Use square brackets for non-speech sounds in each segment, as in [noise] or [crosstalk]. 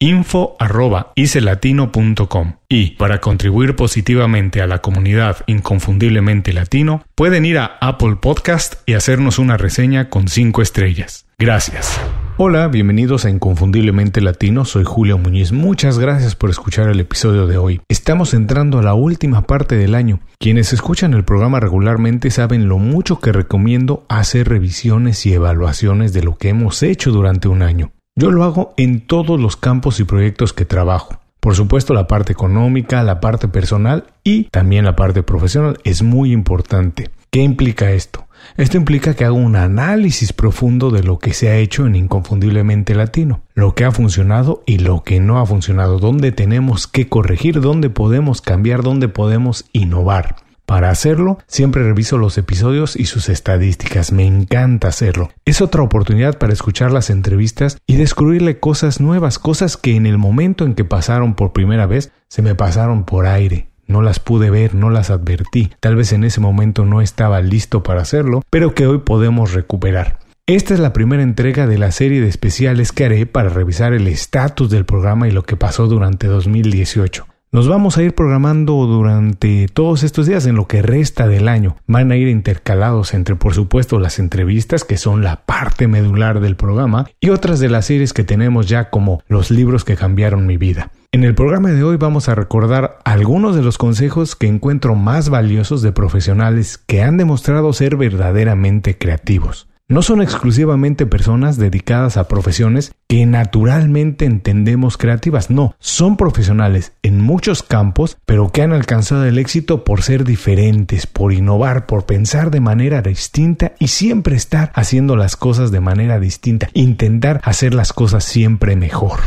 info.icelatino.com y para contribuir positivamente a la comunidad inconfundiblemente latino pueden ir a Apple Podcast y hacernos una reseña con 5 estrellas. Gracias. Hola, bienvenidos a Inconfundiblemente Latino, soy Julio Muñiz. Muchas gracias por escuchar el episodio de hoy. Estamos entrando a la última parte del año. Quienes escuchan el programa regularmente saben lo mucho que recomiendo hacer revisiones y evaluaciones de lo que hemos hecho durante un año. Yo lo hago en todos los campos y proyectos que trabajo. Por supuesto, la parte económica, la parte personal y también la parte profesional es muy importante. ¿Qué implica esto? Esto implica que hago un análisis profundo de lo que se ha hecho en Inconfundiblemente Latino, lo que ha funcionado y lo que no ha funcionado, dónde tenemos que corregir, dónde podemos cambiar, dónde podemos innovar. Para hacerlo, siempre reviso los episodios y sus estadísticas. Me encanta hacerlo. Es otra oportunidad para escuchar las entrevistas y descubrirle cosas nuevas, cosas que en el momento en que pasaron por primera vez se me pasaron por aire. No las pude ver, no las advertí. Tal vez en ese momento no estaba listo para hacerlo, pero que hoy podemos recuperar. Esta es la primera entrega de la serie de especiales que haré para revisar el estatus del programa y lo que pasó durante 2018. Nos vamos a ir programando durante todos estos días en lo que resta del año. Van a ir intercalados entre, por supuesto, las entrevistas, que son la parte medular del programa, y otras de las series que tenemos ya como los libros que cambiaron mi vida. En el programa de hoy vamos a recordar algunos de los consejos que encuentro más valiosos de profesionales que han demostrado ser verdaderamente creativos no son exclusivamente personas dedicadas a profesiones que naturalmente entendemos creativas, no, son profesionales en muchos campos, pero que han alcanzado el éxito por ser diferentes, por innovar, por pensar de manera distinta y siempre estar haciendo las cosas de manera distinta, intentar hacer las cosas siempre mejor.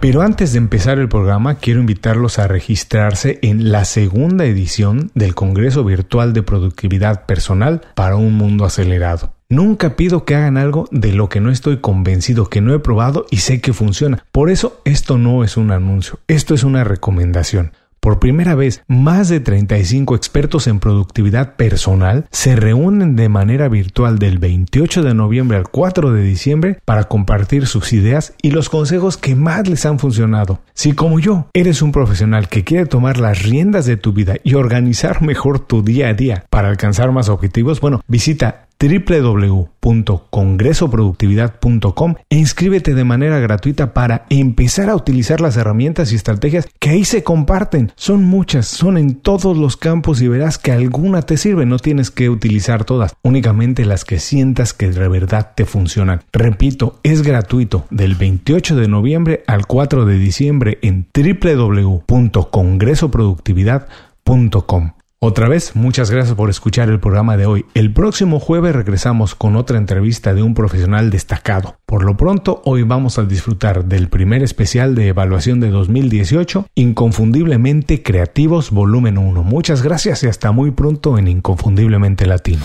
Pero antes de empezar el programa, quiero invitarlos a registrarse en la segunda edición del Congreso Virtual de Productividad Personal para un Mundo Acelerado. Nunca pido que hagan algo de lo que no estoy convencido, que no he probado y sé que funciona. Por eso esto no es un anuncio, esto es una recomendación. Por primera vez, más de 35 expertos en productividad personal se reúnen de manera virtual del 28 de noviembre al 4 de diciembre para compartir sus ideas y los consejos que más les han funcionado. Si como yo eres un profesional que quiere tomar las riendas de tu vida y organizar mejor tu día a día para alcanzar más objetivos, bueno, visita www.congresoproductividad.com e inscríbete de manera gratuita para empezar a utilizar las herramientas y estrategias que ahí se comparten. Son muchas, son en todos los campos y verás que alguna te sirve. No tienes que utilizar todas, únicamente las que sientas que de verdad te funcionan. Repito, es gratuito del 28 de noviembre al 4 de diciembre en www.congresoproductividad.com. Otra vez, muchas gracias por escuchar el programa de hoy. El próximo jueves regresamos con otra entrevista de un profesional destacado. Por lo pronto, hoy vamos a disfrutar del primer especial de evaluación de 2018, Inconfundiblemente Creativos Volumen 1. Muchas gracias y hasta muy pronto en Inconfundiblemente Latino.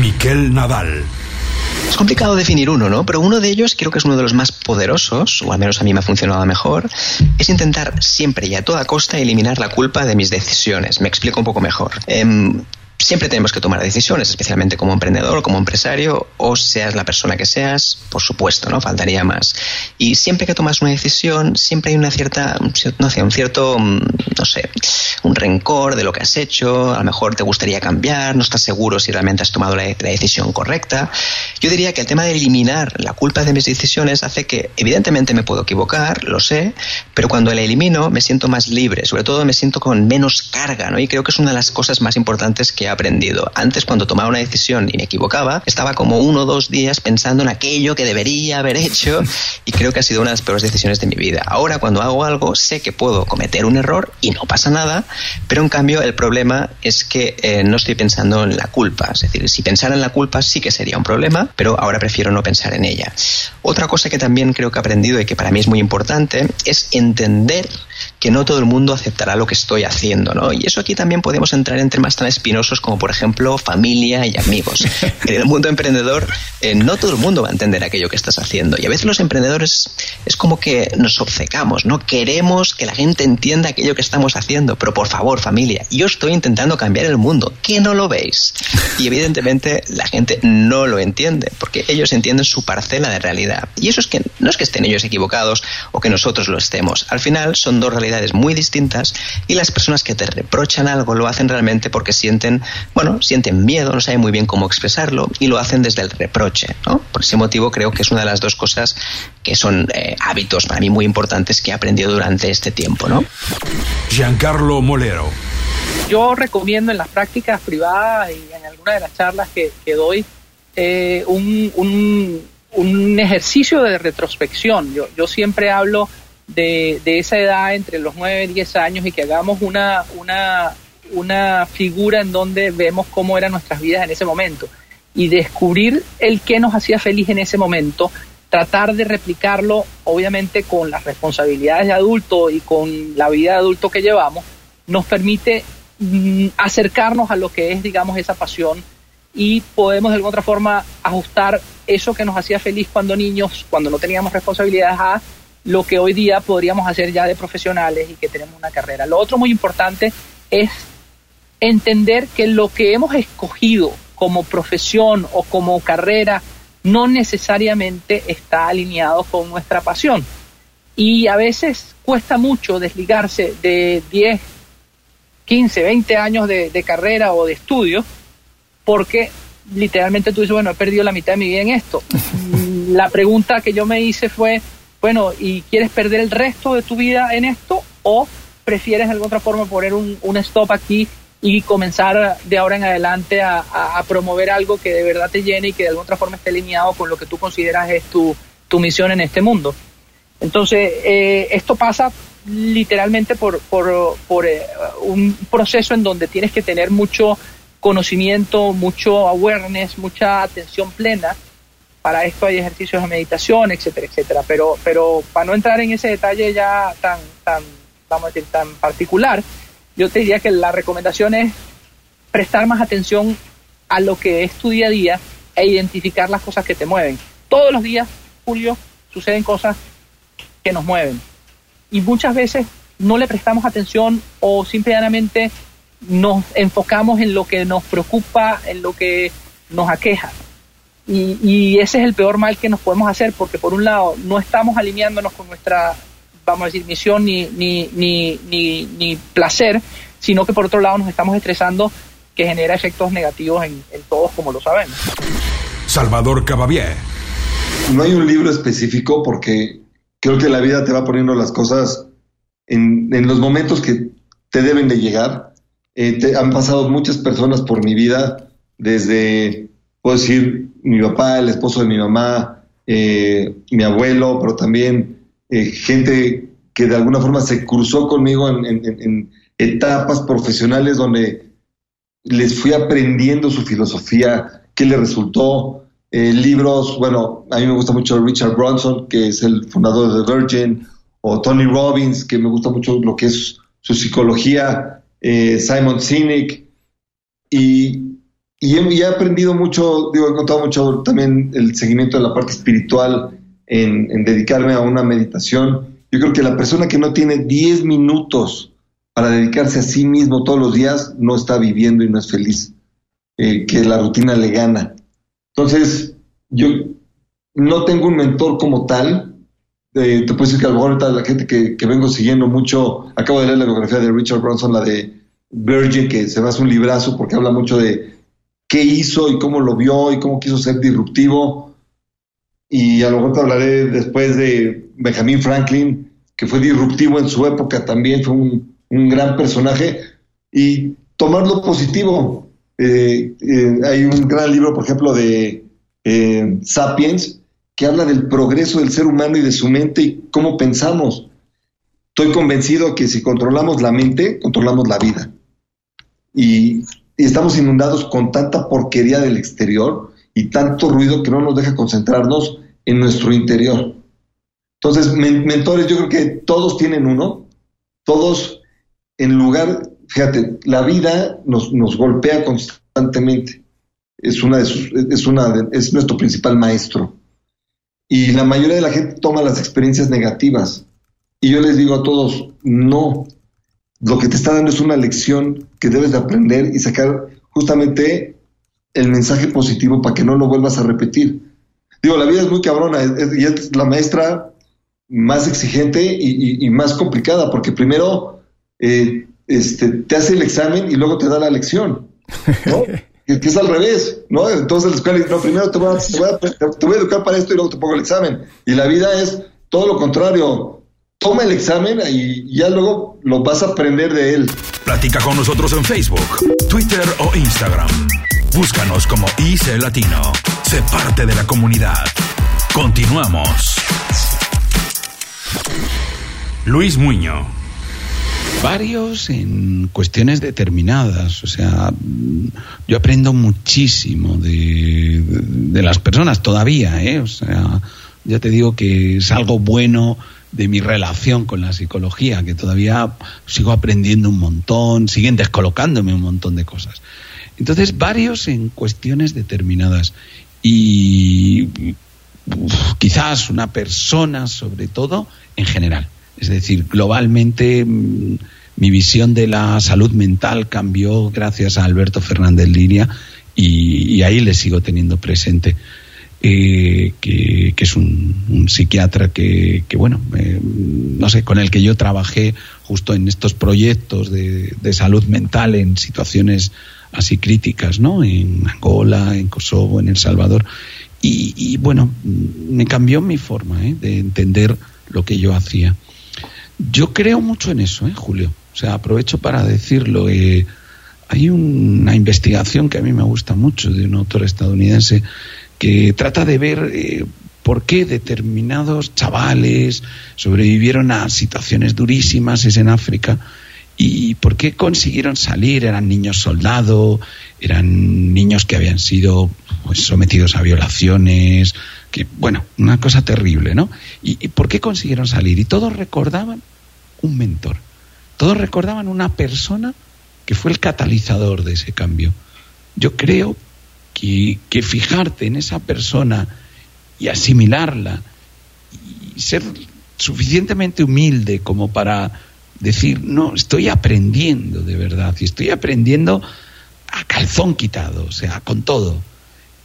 Miquel Nadal. Es complicado definir uno, ¿no? Pero uno de ellos creo que es uno de los más poderosos, o al menos a mí me ha funcionado mejor, es intentar siempre y a toda costa eliminar la culpa de mis decisiones. Me explico un poco mejor. Em, siempre tenemos que tomar decisiones, especialmente como emprendedor o como empresario, o seas la persona que seas, por supuesto, ¿no? Faltaría más. Y siempre que tomas una decisión, siempre hay una cierta, no sé, un cierto, mm, no sé, un rencor de lo que has hecho, a lo mejor te gustaría cambiar, no estás seguro si realmente has tomado la, decisión correcta. Yo diría que el tema de eliminar la culpa de mis decisiones hace que, evidentemente me puedo equivocar, lo sé, pero cuando la elimino me siento más libre, sobre todo me siento con menos carga, ¿no? Y creo que es una de las cosas más importantes que aprendido. Antes, cuando tomaba una decisión y me equivocaba, estaba como uno o dos días pensando en aquello que debería haber hecho [laughs] y creo que ha sido una de las peores decisiones de mi vida. Ahora, cuando hago algo, sé que puedo cometer un error y no pasa nada, pero en cambio el problema es que eh, no estoy pensando en la culpa. Es decir, si pensara en la culpa sí que sería un problema, pero ahora prefiero no pensar en ella. Otra cosa que también creo que he aprendido y que para mí es muy importante es entender que no todo el mundo aceptará lo que estoy haciendo, ¿no? Y eso aquí también podemos entrar en temas tan espinosos como, por ejemplo, familia y amigos. [laughs] en el mundo emprendedor, eh, no todo el mundo va a entender aquello que estás haciendo. Y a veces los emprendedores es como que nos obcecamos, ¿no? Queremos que la gente entienda aquello que estamos haciendo, pero por favor, familia, yo estoy intentando cambiar el mundo, ¿qué no lo veis? Y evidentemente la gente no lo entiende, porque ellos entienden su parcela de realidad. Y eso es que no es que estén ellos equivocados o que nosotros lo estemos. Al final son dos realidades muy distintas y las personas que te reprochan algo lo hacen realmente porque sienten, bueno, sienten miedo, no saben muy bien cómo expresarlo y lo hacen desde el reproche, ¿no? Por ese motivo creo que es una de las dos cosas que son eh, hábitos para mí muy importantes que he aprendido durante este tiempo, ¿no? Giancarlo Molero. Yo recomiendo en las prácticas privadas y en alguna de las charlas que, doy eh, un, un, un, ejercicio de retrospección. Yo, yo siempre hablo de, esa edad, entre los 9 y 10 años, y que hagamos una, una, una figura en donde vemos cómo eran nuestras vidas en ese momento. Y descubrir el que nos hacía feliz en ese momento, tratar de replicarlo, obviamente con las responsabilidades de adulto y con la vida de adulto que llevamos, nos permite mm, acercarnos a lo que es, digamos, esa pasión y podemos de alguna otra forma ajustar eso que nos hacía feliz cuando niños, cuando no teníamos responsabilidades, a lo que hoy día podríamos hacer ya de profesionales y que tenemos una carrera. Lo otro muy importante es entender que lo que hemos escogido como profesión o como carrera no necesariamente está alineado con nuestra pasión. Y a veces cuesta mucho desligarse de 10, 15, 20 años de, de carrera o de estudio porque literalmente tú dices, bueno, he perdido la mitad de mi vida en esto. [laughs] La pregunta que yo me hice fue, bueno, ¿y quieres perder el resto de tu vida en esto o prefieres de alguna otra forma poner un, stop aquí y comenzar de ahora en adelante a, promover algo que de verdad te llene y que de alguna forma esté alineado con lo que tú consideras es tu, misión en este mundo? Entonces, eh, esto pasa literalmente por, por, por eh, un proceso en donde tienes que tener mucho conocimiento, mucho awareness, mucha atención plena para esto hay ejercicios de meditación, etcétera, etcétera. Pero, pero para no entrar en ese detalle ya tan, tan, vamos a decir, tan particular, yo te diría que la recomendación es prestar más atención a lo que es tu día a día e identificar las cosas que te mueven. Todos los días, Julio, suceden cosas que nos mueven. Y muchas veces no le prestamos atención o simplemente nos enfocamos en lo que nos preocupa, en lo que nos aqueja. Y, ese es el peor mal que nos podemos hacer porque por un lado no estamos alineándonos con nuestra, vamos a decir, misión ni, ni, ni, ni, placer, sino que por otro lado nos estamos estresando que genera efectos negativos en, todos como lo sabemos. Salvador Cabavier. No hay un libro específico porque creo que la vida te va poniendo las cosas en, en los momentos que te deben de llegar. Eh, te, han pasado muchas personas por mi vida, desde, puedo decir, mi papá, el esposo de mi mamá, eh, mi abuelo, pero también eh, gente que de alguna forma se cruzó conmigo en, etapas profesionales donde les fui aprendiendo su filosofía, qué le resultó. Eh, libros, bueno, a mí me gusta mucho Richard Bronson, que es el fundador de Virgin, o Tony Robbins, que me gusta mucho lo que es su psicología, Simon Sinek, y y he, aprendido mucho, digo, he encontrado mucho también el seguimiento de la parte espiritual en, dedicarme a una meditación. Yo creo que la persona que no tiene 10 minutos para dedicarse a sí mismo todos los días no está viviendo y no es feliz. eh, que la rutina le gana. Entonces, yo no tengo un mentor como tal. Eh, te puedo decir que a lo la gente que, que, vengo siguiendo mucho, acabo de leer la biografía de Richard Branson, la de Virgin, que se me hace un librazo porque habla mucho de qué hizo y cómo lo vio y cómo quiso ser disruptivo. Y a lo mejor te hablaré después de Benjamin Franklin, que fue disruptivo en su época también, fue un, gran personaje. Y tomar lo positivo. Eh, eh, hay un gran libro, por ejemplo, de eh, Sapiens, que habla del progreso del ser humano y de su mente y cómo pensamos. Estoy convencido que si controlamos la mente, controlamos la vida. Y, estamos inundados con tanta porquería del exterior y tanto ruido que no nos deja concentrarnos en nuestro interior. Entonces, mentores, yo creo que todos tienen uno, todos en lugar, fíjate, la vida nos, nos golpea constantemente es, una de es, una es nuestro principal maestro. Y la mayoría de la gente toma las experiencias negativas. Y yo les digo a todos, no, lo que te está dando es una lección que debes de aprender y sacar justamente el mensaje positivo para que no lo vuelvas a repetir. Digo, la vida es muy cabrona y es la maestra más exigente y, más complicada, porque primero eh, este, te hace el examen y luego te da la lección. ¿no? [laughs] que, es al revés, ¿no? Entonces la escuela no, primero te voy, a, educar para esto y luego te pongo el examen. Y la vida es todo lo contrario. Toma el examen y ya luego lo vas a aprender de él. Platica con nosotros en Facebook, Twitter o Instagram. Búscanos como IC Latino. Sé parte de la comunidad. Continuamos. Luis Muño varios en cuestiones determinadas. O sea, yo aprendo muchísimo de, las personas todavía, ¿eh? O sea, ya te digo que es algo bueno de mi relación con la psicología, que todavía sigo aprendiendo un montón, siguen descolocándome un montón de cosas. Entonces, varios en cuestiones determinadas. Y quizás una persona, sobre todo, en general. Es decir, globalmente mm, mi visión de la salud mental cambió gracias a Alberto Fernández Línea y, ahí le sigo teniendo presente. Eh, que, es un, psiquiatra que, bueno, eh, no sé, con el que yo trabajé justo en estos proyectos de, salud mental en situaciones así críticas, ¿no? En Angola, en Kosovo, en El Salvador. Y, bueno, me cambió mi forma ¿eh? de entender lo que yo hacía. Yo creo mucho en eso, ¿eh, Julio. O sea, aprovecho para decirlo. Hay una investigación que a mí me gusta mucho de un autor estadounidense que trata de ver eh, por qué determinados chavales sobrevivieron a situaciones durísimas en África y por qué consiguieron salir. Eran niños soldados, eran niños que habían sido pues, sometidos a violaciones, que bueno, una cosa terrible, ¿no? ¿Y, por qué consiguieron salir? Y todos recordaban un mentor, todos recordaban una persona que fue el catalizador de ese cambio. Yo creo que, que fijarte en esa persona y asimilarla y ser suficientemente humilde como para decir, no, estoy aprendiendo de verdad y estoy aprendiendo a calzón quitado, o sea, con todo.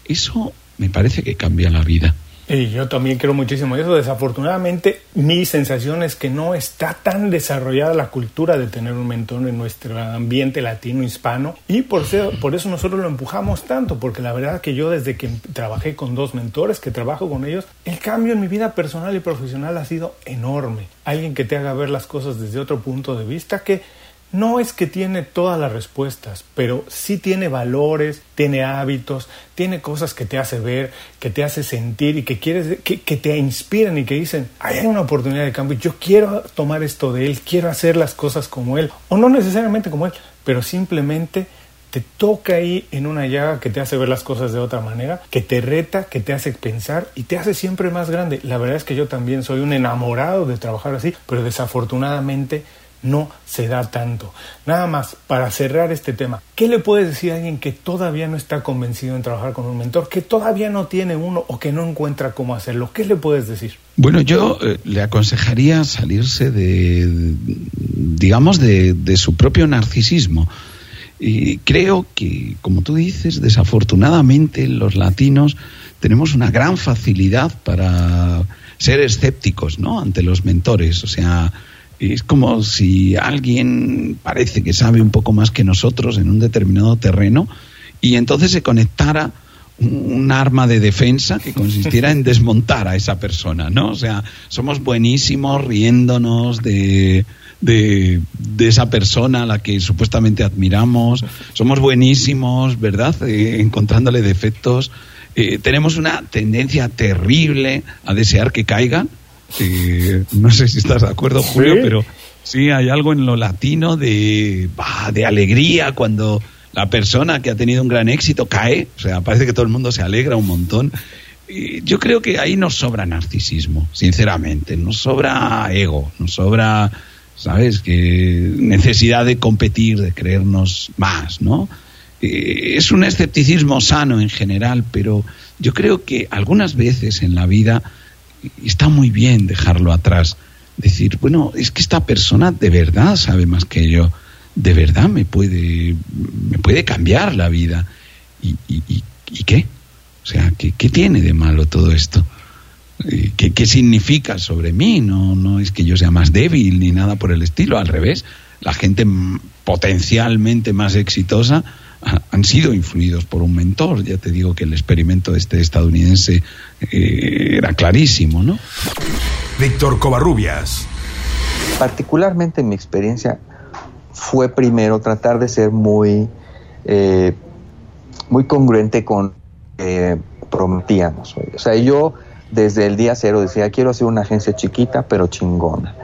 Eso me parece que cambia la vida. Y yo también creo muchísimo eso. Desafortunadamente, mi sensación es que no está tan desarrollada la cultura de tener un mentor en nuestro ambiente latino hispano y por, por eso nosotros lo empujamos tanto, porque la verdad que yo desde que trabajé con dos mentores, que trabajo con ellos, el cambio en mi vida personal y profesional ha sido enorme. Alguien que te haga ver las cosas desde otro punto de vista que no es que tiene todas las respuestas, pero sí tiene valores, tiene hábitos, tiene cosas que te hace ver, que te hace sentir y que quieres que, te inspiran y que dicen, hay una oportunidad de cambio, yo quiero tomar esto de él, quiero hacer las cosas como él, o no necesariamente como él, pero simplemente te toca ahí en una llaga que te hace ver las cosas de otra manera, que te reta, que te hace pensar y te hace siempre más grande. La verdad es que yo también soy un enamorado de trabajar así, pero desafortunadamente no se da tanto. Nada más, para cerrar este tema, ¿qué le puedes decir a alguien que todavía no está convencido en trabajar con un mentor, que todavía no tiene uno o que no encuentra cómo hacerlo? ¿Qué le puedes decir? Bueno, yo eh, le aconsejaría salirse de, digamos, de, su propio narcisismo. Y creo que, como tú dices, desafortunadamente los latinos tenemos una gran facilidad para ser escépticos, ¿no? Ante los mentores, o sea, es como si alguien parece que sabe un poco más que nosotros en un determinado terreno y entonces se conectara un arma de defensa que consistiera en [laughs] desmontar a esa persona, ¿no? O sea, somos buenísimos riéndonos de, de, esa persona a la que supuestamente admiramos, somos buenísimos, ¿verdad? Eh, encontrándole defectos. Eh, tenemos una tendencia terrible a desear que caigan. Eh, no sé si estás de acuerdo, Julio, pero sí hay algo en lo latino de, de alegría cuando la persona que ha tenido un gran éxito cae, o sea, parece que todo el mundo se alegra un montón. yo creo que ahí nos sobra narcisismo, sinceramente, nos sobra ego, nos sobra, ¿sabes? Que necesidad de competir, de creernos más, ¿no? Eh, es un escepticismo sano en general, pero yo creo que algunas veces en la vida está muy bien dejarlo atrás. Decir, bueno, es que esta persona de verdad sabe más que yo de verdad me puede, me puede cambiar la vida. ¿Y, y, y qué? O sea, ¿qué, ¿qué, tiene de malo todo esto? Eh, ¿Qué, ¿Qué, significa sobre mí? No, no es que yo sea más débil ni nada por el estilo, al revés. La gente potencialmente más exitosa [laughs] han sido influidos por un mentor. Ya te digo que el experimento este estadounidense eh, era clarísimo, ¿no? Víctor Covarrubias. Particularmente en mi experiencia, fue primero tratar de ser muy, eh, muy congruente con eh, prometíamos. O sea, yo desde el día cero decía, quiero hacer una agencia chiquita pero chingona.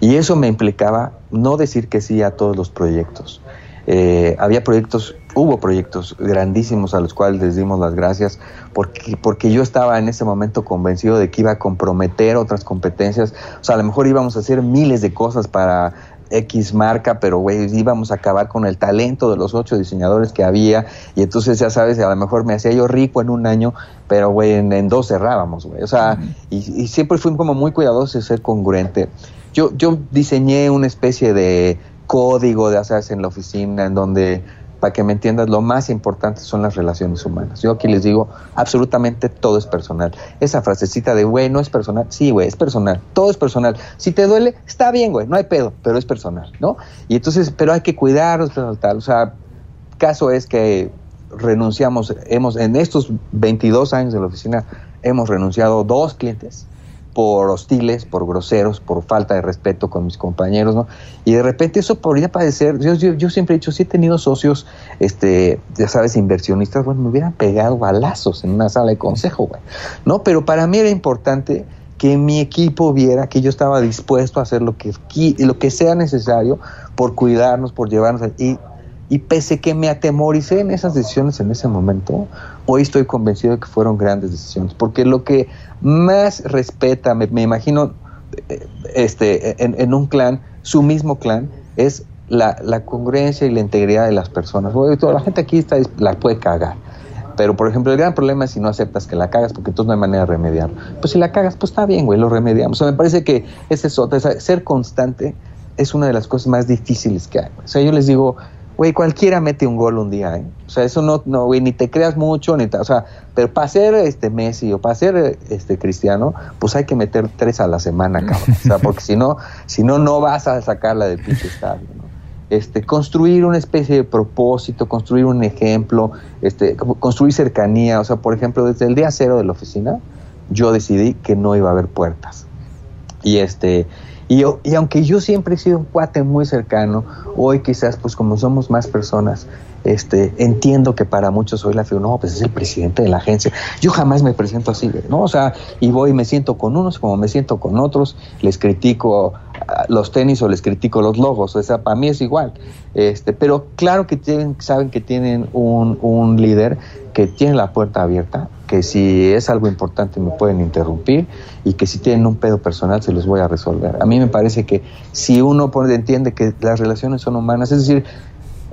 Y eso me implicaba no decir que sí a todos los proyectos. Eh, había proyectos, hubo proyectos grandísimos a los cuales les dimos las gracias porque, porque yo estaba en ese momento convencido de que iba a comprometer otras competencias. O sea, a lo mejor íbamos a hacer miles de cosas para X marca, pero güey, íbamos a acabar con el talento de los ocho diseñadores que había y entonces ya sabes, a lo mejor me hacía yo rico en un año, pero güey, en, dos cerrábamos, güey. O sea, y, siempre fui como muy cuidadoso de ser congruente. Yo, yo diseñé una especie de código de hacerse en la oficina en donde para que me entiendas, lo más importante son las relaciones humanas. Yo aquí les digo, absolutamente todo es personal. Esa frasecita de, güey, no es personal. Sí, güey, es personal. Todo es personal. Si te duele, está bien, güey, no hay pedo, pero es personal, ¿no? Y entonces, pero hay que cuidarnos, tal. O sea, caso es que renunciamos, hemos, en estos 22 años de la oficina, hemos renunciado dos clientes por hostiles, por groseros, por falta de respeto con mis compañeros, ¿no? Y de repente eso podría parecer, yo, yo, siempre he dicho, si he tenido socios, este, ya sabes, inversionistas, bueno, me hubieran pegado balazos en una sala de consejo, güey, ¿no? Pero para mí era importante que mi equipo viera que yo estaba dispuesto a hacer lo que, lo que sea necesario por cuidarnos, por llevarnos, y y pese que me atemoricé en esas decisiones en ese momento, hoy estoy convencido de que fueron grandes decisiones, porque lo que más respeta, me, imagino, eh, este, en, un clan, su mismo clan, es la, congruencia y la integridad de las personas. Toda la gente aquí está, la puede cagar. Pero, por ejemplo, el gran problema es si no aceptas que la cagas, porque entonces no hay manera de remediarlo. Pues si la cagas, pues está bien, güey, lo remediamos. O sea, me parece que ese es otro, ser constante es una de las cosas más difíciles que hay. O sea, yo les digo, güey, cualquiera mete un gol un día, ¿eh? O sea, eso no, no, güey, ni te creas mucho, ni o sea, pero para ser este Messi o para ser este Cristiano, pues hay que meter tres a la semana, [laughs] cabrón. O sea, porque si no, si no, no vas a sacarla del pinche estadio, ¿no? Este, construir una especie de propósito, construir un ejemplo, este, construir cercanía. O sea, por ejemplo, desde el día cero de la oficina, yo decidí que no iba a haber puertas. Y este, y, y, aunque yo siempre he sido un cuate muy cercano, hoy quizás pues como somos más personas, este, entiendo que para muchos soy la figura, no, pues es el presidente de la agencia. Yo jamás me presento así, ¿no? O sea, y voy y me siento con unos como me siento con otros, les critico los tenis o les critico los logos, o sea, para mí es igual. Este, pero claro que tienen, saben que tienen un, un líder que tiene la puerta abierta, que si es algo importante me pueden interrumpir y que si tienen un pedo personal se los voy a resolver. A mí me parece que si uno entiende que las relaciones son humanas, es decir,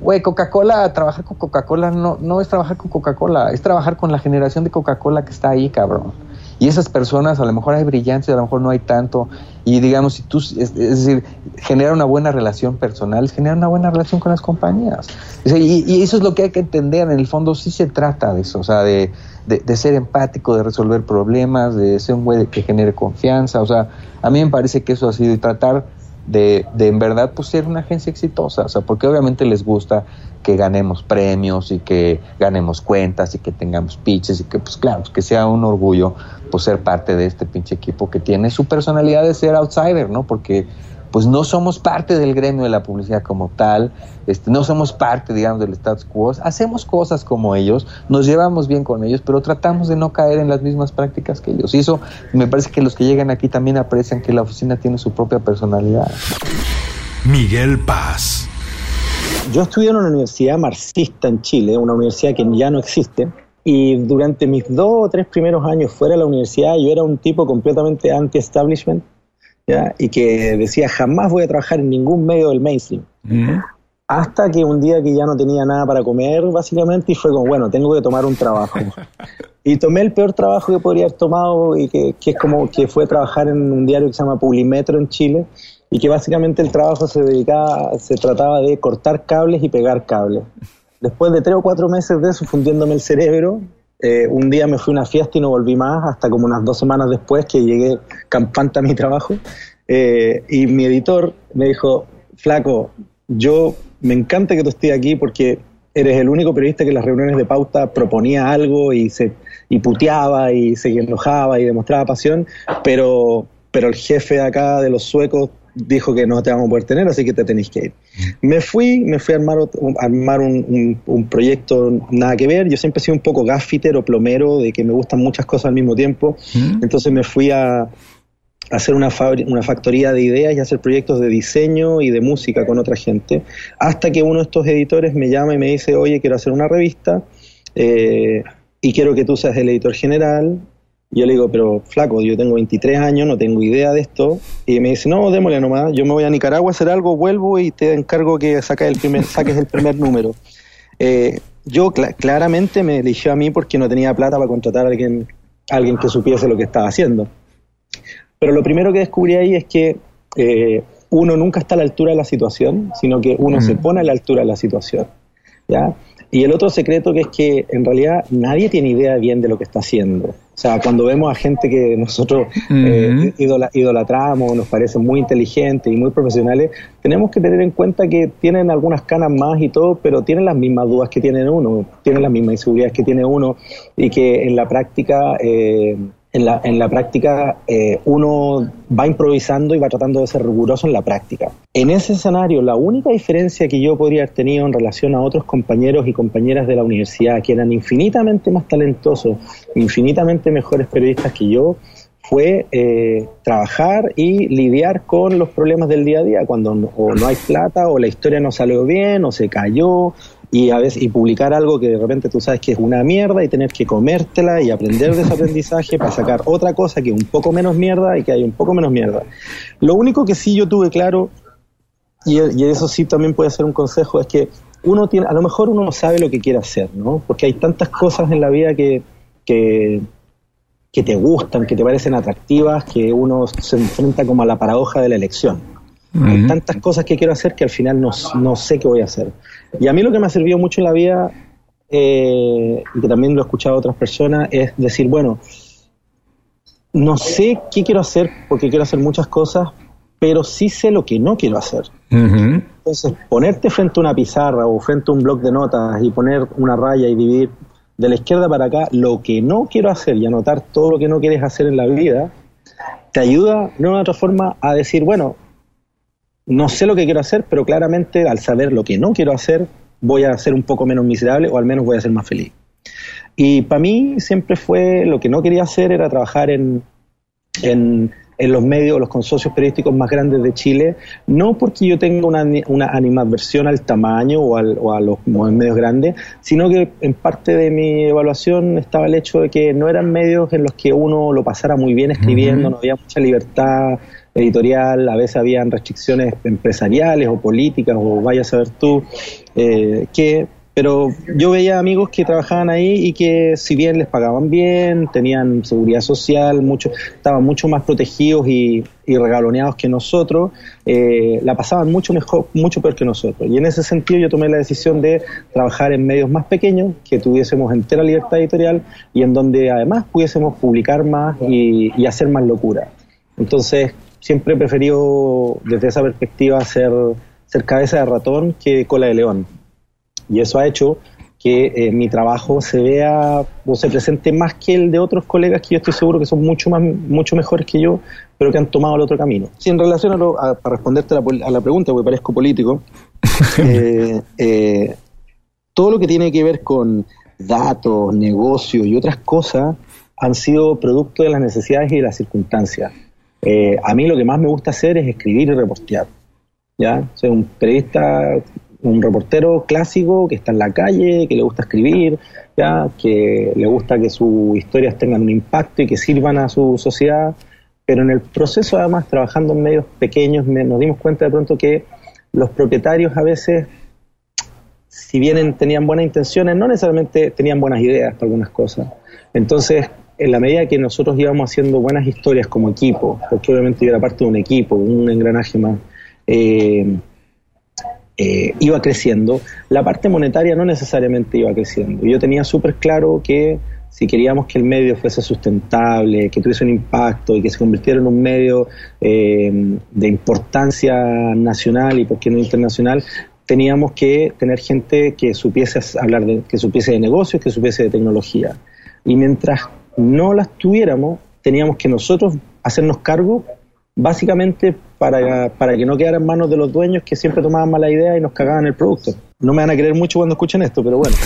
güey, Coca-Cola, trabajar con Coca-Cola no, no es trabajar con Coca-Cola, es trabajar con la generación de Coca-Cola que está ahí, cabrón. Y esas personas, a lo mejor hay brillantes, a lo mejor no hay tanto. Y digamos, si tú, es, decir, generar una buena relación personal es generar una buena relación con las compañías. y, eso es lo que hay que entender. En el fondo, sí se trata de eso, o sea, de, de, ser empático, de resolver problemas, de ser un güey que genere confianza. O sea, a mí me parece que eso ha sido y tratar de, de en verdad pues ser una agencia exitosa, o sea, porque obviamente les gusta que ganemos premios y que ganemos cuentas y que tengamos pitches y que pues claro, que sea un orgullo pues ser parte de este pinche equipo que tiene su personalidad de ser outsider, ¿no? Porque pues no somos parte del gremio de la publicidad como tal, este, no somos parte, digamos, del status quo, hacemos cosas como ellos, nos llevamos bien con ellos, pero tratamos de no caer en las mismas prácticas que ellos. Y eso me parece que los que llegan aquí también aprecian que la oficina tiene su propia personalidad. Miguel Paz. Yo estudié en una universidad marxista en Chile, una universidad que ya no existe, y durante mis dos o tres primeros años fuera de la universidad yo era un tipo completamente anti-establishment, y que decía jamás voy a trabajar en ningún medio del mainstream. Hasta que un día que ya no tenía nada para comer, básicamente, y fue como, bueno, tengo que tomar un trabajo. [laughs] y tomé el peor trabajo que podría haber tomado, y que, que, es como que fue trabajar en un diario que se llama Publimetro en Chile, y que básicamente el trabajo se dedicaba, se trataba de cortar cables y pegar cables. Después de tres o cuatro meses de eso, fundiéndome el cerebro, eh, un día me fui a una fiesta y no volví más, hasta como unas dos semanas después que llegué campante a mi trabajo. Eh, y mi editor me dijo, flaco, yo me encanta que tú estés aquí porque eres el único periodista que en las reuniones de pauta proponía algo y se y puteaba y se enojaba y demostraba pasión, pero, pero el jefe acá de los suecos dijo que no te vamos a poder tener, así que te tenéis que ir. Me fui, me fui a armar, armar un, un, proyecto nada que ver. Yo siempre he sido un poco gaffiter o plomero, de que me gustan muchas cosas al mismo tiempo. Entonces me fui a, hacer una, una factoría de ideas y hacer proyectos de diseño y de música con otra gente. Hasta que uno de estos editores me llama y me dice, oye, quiero hacer una revista. Eh, y quiero que tú seas el editor general yo le digo, pero flaco, yo tengo 23 años, no tengo idea de esto. Y me dice, no, démosle nomás, yo me voy a Nicaragua a hacer algo, vuelvo y te encargo que saques el primer, saques el primer número. Eh, yo claramente me eligió a mí porque no tenía plata para contratar a alguien, alguien que supiese lo que estaba haciendo. Pero lo primero que descubrí ahí es que eh, uno nunca está a la altura de la situación, sino que uno se pone a la altura de la situación. ¿ya? Y el otro secreto que es que en realidad nadie tiene idea bien de lo que está haciendo. O sea, cuando vemos a gente que nosotros eh, idolatramos, nos parecen muy inteligentes y muy profesionales, tenemos que tener en cuenta que tienen algunas canas más y todo, pero tienen las mismas dudas que tienen uno, tienen las mismas inseguridades que tiene uno y que en la práctica eh, en la, en la práctica eh, uno va improvisando y va tratando de ser riguroso en la práctica. En ese escenario, la única diferencia que yo podría haber tenido en relación a otros compañeros y compañeras de la universidad, que eran infinitamente más talentosos, infinitamente mejores periodistas que yo, fue eh, trabajar y lidiar con los problemas del día a día, cuando o no hay plata, o la historia no salió bien, o se cayó, y a veces y publicar algo que de repente tú sabes que es una mierda y tener que comértela y aprender de ese aprendizaje para sacar otra cosa que es un poco menos mierda y que hay un poco menos mierda. Lo único que sí yo tuve claro y, eso sí también puede ser un consejo es que uno tiene a lo mejor uno no sabe lo que quiere hacer, ¿no? Porque hay tantas cosas en la vida que que que te gustan, que te parecen atractivas, que uno se enfrenta como a la paradoja de la elección. Hay tantas cosas que quiero hacer que al final no, no, sé qué voy a hacer. Y a mí lo que me ha servido mucho en la vida, eh, y que también lo he escuchado a otras personas, es decir, bueno, no sé qué quiero hacer porque quiero hacer muchas cosas, pero sí sé lo que no quiero hacer. Entonces, ponerte frente a una pizarra o frente a un bloc de notas y poner una raya y dividir de la izquierda para acá lo que no quiero hacer y anotar todo lo que no quieres hacer en la vida, te ayuda de una u otra forma a decir, bueno, no sé lo que quiero hacer, pero claramente al saber lo que no quiero hacer, voy a ser un poco menos miserable o al menos voy a ser más feliz. Y para mí siempre fue lo que no quería hacer era trabajar en, en, en los medios, los consocios periodísticos más grandes de Chile, no porque yo tenga una, una animadversión al tamaño o, al, o a los medios grandes, sino que en parte de mi evaluación estaba el hecho de que no eran medios en los que uno lo pasara muy bien escribiendo, no había mucha libertad editorial, a veces habían restricciones empresariales o políticas, o vaya a saber tú, eh, que pero yo veía amigos que trabajaban ahí y que si bien les pagaban bien, tenían seguridad social, mucho, estaban mucho más protegidos y, regaloneados que nosotros, eh, la pasaban mucho mejor, mucho peor que nosotros. Y en ese sentido yo tomé la decisión de trabajar en medios más pequeños, que tuviésemos entera libertad editorial y en donde además pudiésemos publicar más y, y hacer más locura. Entonces siempre he preferido desde esa perspectiva ser, ser cabeza de ratón que cola de león y eso ha hecho que eh, mi trabajo se vea o se presente más que el de otros colegas que yo estoy seguro que son mucho más mucho mejores que yo, pero que han tomado el otro camino. Sí, en relación a, lo, para responderte a la, pregunta, porque parezco político, [laughs] eh, eh, todo lo que tiene que ver con datos, negocios y otras cosas han sido producto de las necesidades y de las circunstancias. A mí lo que más me gusta hacer es escribir y repostear. ¿ya? Soy un periodista un reportero clásico que está en la calle, que le gusta escribir, ya que le gusta que sus historias tengan un impacto y que sirvan a su sociedad, pero en el proceso además trabajando en medios pequeños nos dimos cuenta de pronto que los propietarios a veces, si bien tenían buenas intenciones, no necesariamente tenían buenas ideas para algunas cosas. Entonces, en la medida que nosotros íbamos haciendo buenas historias como equipo, porque obviamente yo era parte de un equipo, un engranaje más, eh, eh, iba creciendo, la parte monetaria no necesariamente iba creciendo. Yo tenía súper claro que si queríamos que el medio fuese sustentable, que tuviese un impacto y que se convirtiera en un medio eh, de importancia nacional y por qué no internacional, teníamos que tener gente que supiese hablar de, que supiese de negocios, que supiese de tecnología. Y mientras no las tuviéramos, teníamos que nosotros hacernos cargo básicamente para, para que no quedara en manos de los dueños que siempre tomaban mala idea y nos cagaban el producto. No me van a creer mucho cuando escuchen esto, pero bueno. [laughs]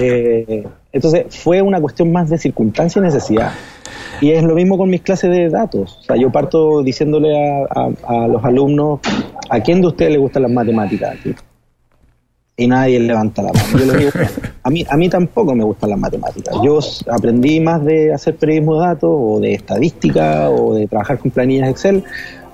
Eh, entonces fue una cuestión más de circunstancia y necesidad. Y es lo mismo con mis clases de datos. O sea, yo parto diciéndole a, a los alumnos, ¿a quién de ustedes le gustan las matemáticas? Y nadie levanta la mano. [laughs] a, mí, a mí tampoco me gustan las matemáticas. Yo aprendí más de hacer periodismo de datos o de estadística o de trabajar con planillas Excel,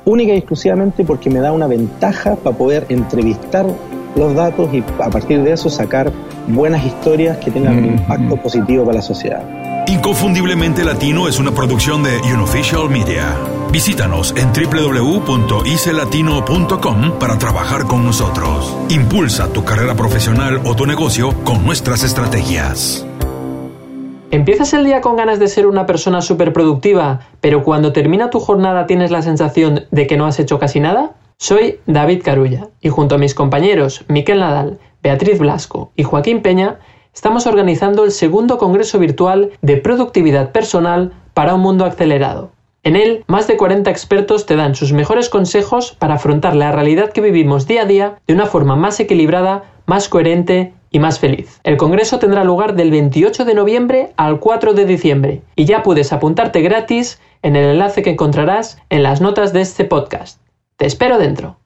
única y exclusivamente porque me da una ventaja para poder entrevistar los datos y a partir de eso sacar buenas historias que tengan un impacto positivo para la sociedad. Inconfundiblemente Latino es una producción de Unofficial Media. Visítanos en www.icelatino.com para trabajar con nosotros. Impulsa tu carrera profesional o tu negocio con nuestras estrategias. ¿Empiezas el día con ganas de ser una persona súper productiva, pero cuando termina tu jornada tienes la sensación de que no has hecho casi nada? Soy David Carulla y junto a mis compañeros Miquel Nadal, Beatriz Blasco y Joaquín Peña, estamos organizando el segundo Congreso Virtual de Productividad Personal para un Mundo Acelerado. En él, más de 40 expertos te dan sus mejores consejos para afrontar la realidad que vivimos día a día de una forma más equilibrada, más coherente y más feliz. El Congreso tendrá lugar del 28 de noviembre al 4 de diciembre y ya puedes apuntarte gratis en el enlace que encontrarás en las notas de este podcast. Te espero dentro.